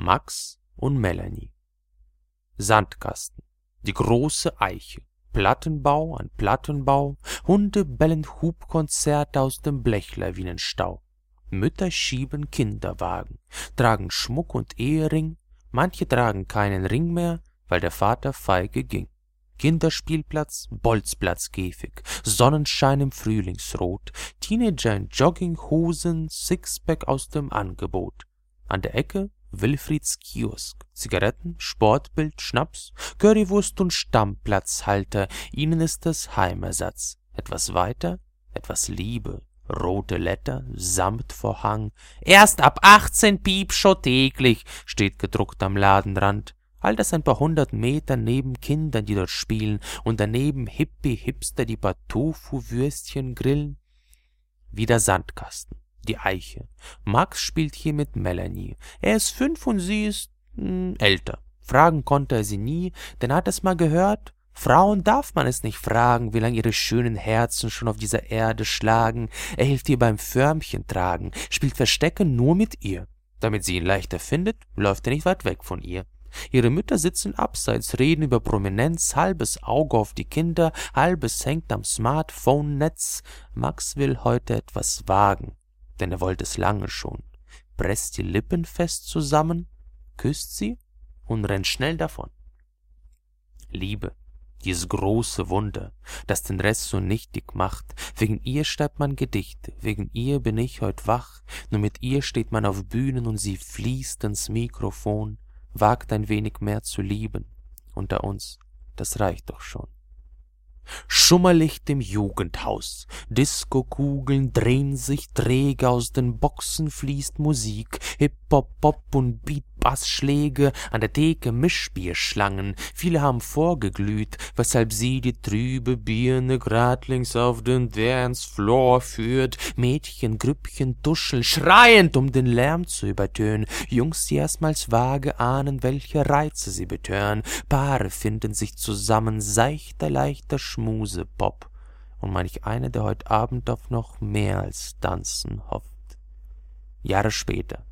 Max und Melanie. Sandkasten, die große Eiche, Plattenbau an Plattenbau, Hunde bellen Hubkonzerte aus dem Blechlawinenstau. Mütter schieben Kinderwagen, tragen Schmuck und Ehering, manche tragen keinen Ring mehr, weil der Vater feige ging. Kinderspielplatz, Bolzplatzkäfig, Sonnenschein im Frühlingsrot, Teenager in Jogginghosen, Sixpack aus dem Angebot. An der Ecke Wilfrieds Kiosk, Zigaretten, Sportbild, Schnaps, Currywurst und Stammplatzhalter, ihnen ist das Heimersatz. Etwas weiter, etwas Liebe, rote Letter, Samtvorhang. Erst ab 18 Piepschow täglich, steht gedruckt am Ladenrand. All das ein paar hundert Meter neben Kindern, die dort spielen, und daneben Hippie-Hipster, die paar Tofu-Würstchen grillen. Wieder Sandkasten, die Eiche. Max spielt hier mit Melanie. Er ist fünf und sie ist mh, hm, älter. Fragen konnte er sie nie, denn er hat es mal gehört, Frauen darf man es nicht fragen, wie lang ihre schönen Herzen schon auf dieser Erde schlagen. Er hilft ihr beim Förmchen tragen, spielt Verstecke nur mit ihr. Damit sie ihn leichter findet, läuft er nicht weit weg von ihr. Ihre Mütter sitzen abseits, reden über Prominenz, halbes Auge auf die Kinder, halbes hängt am Smartphone-Netz. Max will heute etwas wagen, denn er wollte es lange schon. Presst die Lippen fest zusammen, küsst sie und rennt schnell davon. Liebe, dieses große Wunder, das den Rest so nichtig macht. Wegen ihr schreibt man Gedichte, wegen ihr bin ich heut wach, nur mit ihr steht man auf Bühnen und sie fließt ins Mikrofon, wagt ein wenig mehr zu lieben. Unter uns, das reicht doch schon. Schummerlicht im Jugendhaus, Diskokugeln drehen sich träge, aus den Boxen fließt Musik, Hip-Hop-Pop und Beat Bassschläge, an der Theke Mischbierschlangen, viele haben vorgeglüht, weshalb sie die trübe Birne grad links auf den Dancefloor führt, Mädchen, Grüppchen tuscheln, schreiend, um den Lärm zu übertönen, Jungs, die erstmals vage ahnen, welche Reize sie betören, Paare finden sich zusammen, seichter, leichter Schmusepop, und manch eine, der heut Abend auf noch mehr als Tanzen hofft. Jahre später,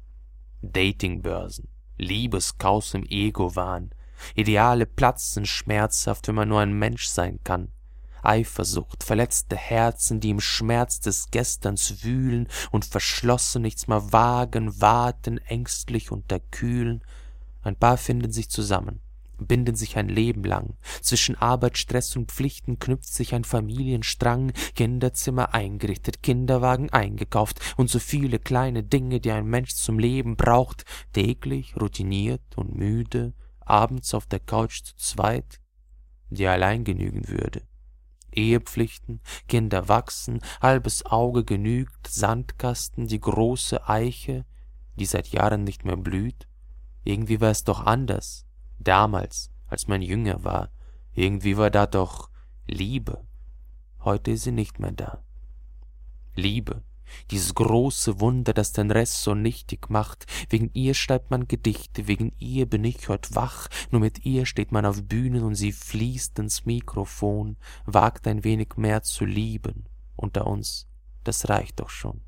Datingbörsen, Liebeschaos im Ego-Wahn. Ideale platzen schmerzhaft, wenn man nur ein Mensch sein kann. Eifersucht, verletzte Herzen, die im Schmerz des Gesterns wühlen und verschlossen nichts mehr wagen, warten ängstlich unterkühlen. Ein paar finden sich zusammen, binden sich ein Leben lang. Zwischen Arbeit, Stress und Pflichten knüpft sich ein Familienstrang, Kinderzimmer eingerichtet, Kinderwagen eingekauft und so viele kleine Dinge, die ein Mensch zum Leben braucht, täglich, routiniert und müde, abends auf der Couch zu zweit, die allein genügen würde. Ehepflichten, Kinder wachsen, halbes Auge genügt, Sandkasten, die große Eiche, die seit Jahren nicht mehr blüht. Irgendwie war es doch anders Damals, als man jünger war, irgendwie war da doch Liebe. Heute ist sie nicht mehr da. Liebe, dieses große Wunder, das den Rest so nichtig macht. Wegen ihr schreibt man Gedichte, wegen ihr bin ich heut wach. Nur mit ihr steht man auf Bühnen und sie fließt ins Mikrofon, wagt ein wenig mehr zu lieben. Unter uns, das reicht doch schon.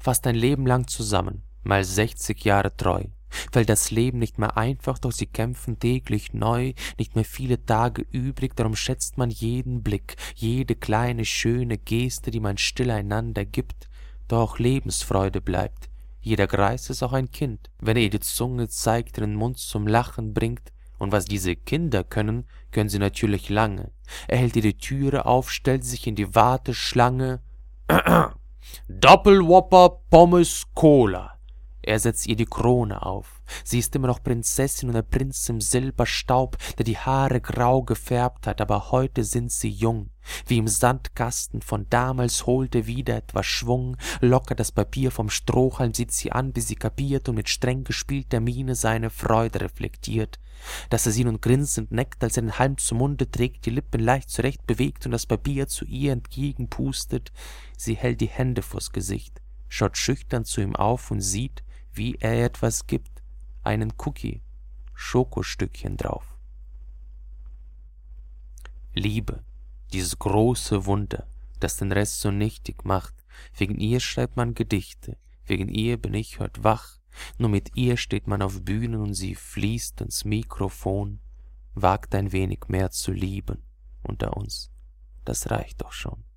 Fast ein Leben lang zusammen, mal sechzig Jahre treu, fällt das Leben nicht mehr einfach, doch sie kämpfen täglich neu, nicht mehr viele Tage übrig, darum schätzt man jeden Blick, jede kleine schöne Geste, die man still einander gibt, doch Lebensfreude bleibt. Jeder Greis ist auch ein Kind, wenn er die Zunge zeigt, den Mund zum Lachen bringt, und was diese Kinder können, können sie natürlich lange. Er hält ihr die Türe auf, stellt sich in die Warteschlange. Doppelwhopper Pommes Cola. Er setzt ihr die Krone auf. Sie ist immer noch Prinzessin und der Prinz im Silberstaub, der die Haare grau gefärbt hat, aber heute sind sie jung. Wie im Sandkasten von damals holt er wieder etwas Schwung, lockert das Papier vom Strohhalm, sieht sie an, bis sie kapiert und mit streng gespielter Miene seine Freude reflektiert. Dass er sie nun grinsend neckt, als er den Halm zum Munde trägt, die Lippen leicht zurecht bewegt und das Papier zu ihr entgegenpustet. Sie hält die Hände vors Gesicht, schaut schüchtern zu ihm auf und sieht, wie er etwas gibt, einen Cookie, Schokostückchen drauf. Liebe, dieses große Wunder, das den Rest so nichtig macht, wegen ihr schreibt man Gedichte, wegen ihr bin ich heut wach, Nur mit ihr steht man auf Bühnen und sie fließt ins Mikrofon, wagt ein wenig mehr zu lieben unter uns. Das reicht doch schon.